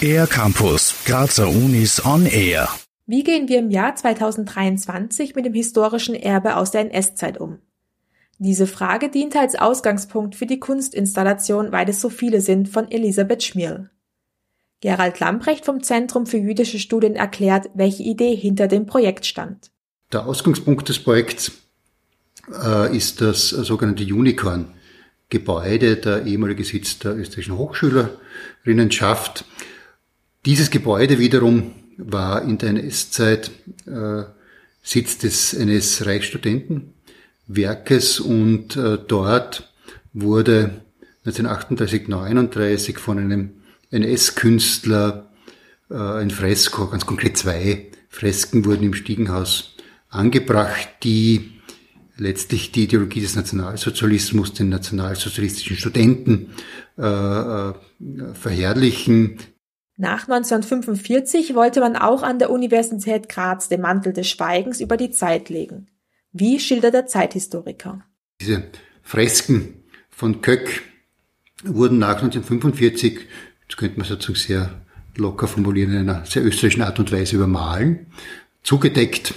Air Campus, Grazer Unis on Air. Wie gehen wir im Jahr 2023 mit dem historischen Erbe aus der NS-Zeit um? Diese Frage diente als Ausgangspunkt für die Kunstinstallation Weil es so viele sind von Elisabeth Schmierl. Gerald Lamprecht vom Zentrum für jüdische Studien erklärt, welche Idee hinter dem Projekt stand. Der Ausgangspunkt des Projekts äh, ist das sogenannte Unicorn-Gebäude, der ehemalige Sitz der österreichischen Hochschülerinnenschaft. Dieses Gebäude wiederum war in der NS-Zeit äh, Sitz des NS-Reichsstudentenwerkes und äh, dort wurde 1938, 39 von einem NS-Künstler äh, ein Fresko, ganz konkret zwei Fresken wurden im Stiegenhaus angebracht, die letztlich die Ideologie des Nationalsozialismus, den nationalsozialistischen Studenten äh, äh, verherrlichen. Nach 1945 wollte man auch an der Universität Graz den Mantel des Schweigens über die Zeit legen. Wie schildert der Zeithistoriker? Diese Fresken von Köck wurden nach 1945 das könnte man sozusagen sehr locker formulieren, in einer sehr österreichischen Art und Weise übermalen, zugedeckt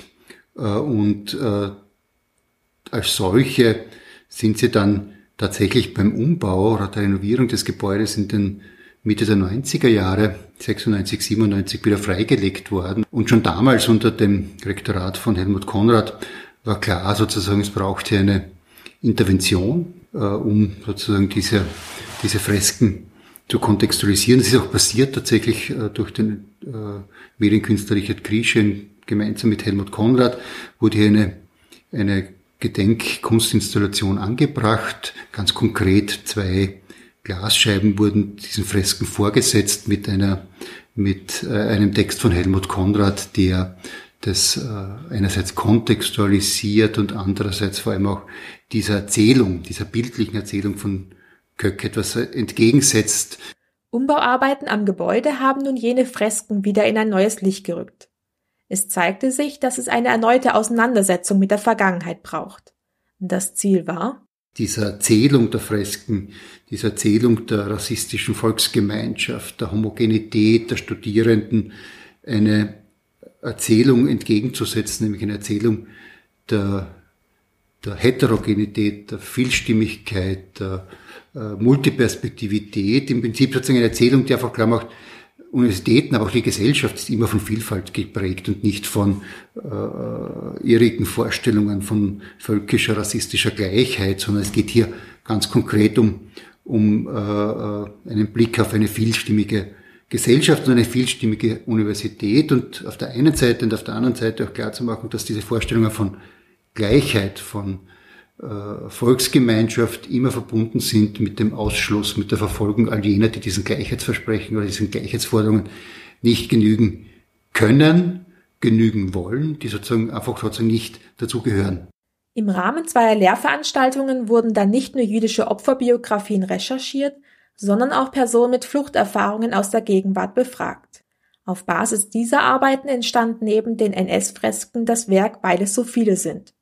äh, und äh, als solche sind sie dann tatsächlich beim Umbau oder der Renovierung des Gebäudes in den Mitte der 90er Jahre, 96, 97 wieder freigelegt worden. Und schon damals unter dem Rektorat von Helmut Konrad war klar sozusagen, es braucht hier eine Intervention, äh, um sozusagen diese, diese Fresken zu kontextualisieren. Das ist auch passiert tatsächlich äh, durch den äh, Medienkünstler Richard Grieschen gemeinsam mit Helmut Konrad wurde hier eine, eine Gedenkkunstinstallation angebracht. Ganz konkret zwei Glasscheiben wurden diesen Fresken vorgesetzt mit einer mit äh, einem Text von Helmut Konrad, der das äh, einerseits kontextualisiert und andererseits vor allem auch dieser Erzählung, dieser bildlichen Erzählung von Köck etwas entgegensetzt. Umbauarbeiten am Gebäude haben nun jene Fresken wieder in ein neues Licht gerückt. Es zeigte sich, dass es eine erneute Auseinandersetzung mit der Vergangenheit braucht. Das Ziel war, dieser Erzählung der Fresken, dieser Erzählung der rassistischen Volksgemeinschaft, der Homogenität der Studierenden, eine Erzählung entgegenzusetzen, nämlich eine Erzählung der, der Heterogenität, der Vielstimmigkeit, der äh, Multiperspektivität, im Prinzip sozusagen eine Erzählung, die einfach klar macht, Universitäten, aber auch die Gesellschaft ist immer von Vielfalt geprägt und nicht von äh, irrigen Vorstellungen von völkischer, rassistischer Gleichheit, sondern es geht hier ganz konkret um, um äh, einen Blick auf eine vielstimmige Gesellschaft und eine vielstimmige Universität und auf der einen Seite und auf der anderen Seite auch klar zu machen, dass diese Vorstellungen von Gleichheit, von Volksgemeinschaft immer verbunden sind mit dem Ausschluss, mit der Verfolgung all jener, die diesen Gleichheitsversprechen oder diesen Gleichheitsforderungen nicht genügen können, genügen wollen, die sozusagen einfach sozusagen nicht dazugehören. Im Rahmen zweier Lehrveranstaltungen wurden dann nicht nur jüdische Opferbiografien recherchiert, sondern auch Personen mit Fluchterfahrungen aus der Gegenwart befragt. Auf Basis dieser Arbeiten entstand neben den NS-Fresken das Werk Weil es so viele sind.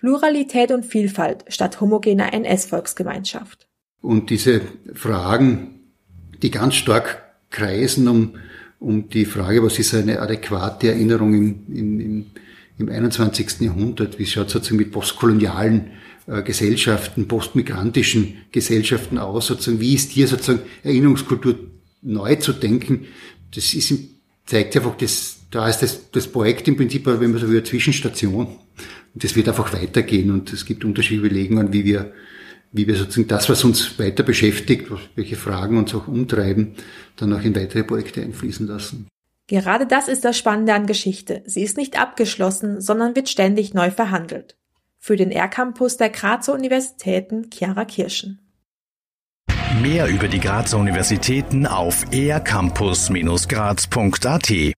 Pluralität und Vielfalt statt homogener NS-Volksgemeinschaft. Und diese Fragen, die ganz stark kreisen um, um die Frage, was ist eine adäquate Erinnerung im, im, im, im 21. Jahrhundert, wie schaut es sozusagen mit postkolonialen äh, Gesellschaften, postmigrantischen Gesellschaften aus, sozusagen, wie ist hier sozusagen Erinnerungskultur neu zu denken, das ist, zeigt einfach, das, da ist das, das Projekt im Prinzip, wenn man so will, Zwischenstation. Und das wird einfach weitergehen und es gibt unterschiedliche Überlegungen, wie wir, wie wir sozusagen das, was uns weiter beschäftigt, welche Fragen uns auch umtreiben, dann auch in weitere Projekte einfließen lassen. Gerade das ist das Spannende an Geschichte. Sie ist nicht abgeschlossen, sondern wird ständig neu verhandelt. Für den R-Campus der Grazer Universitäten Chiara Kirschen. Mehr über die Grazer Universitäten auf ercampus-graz.at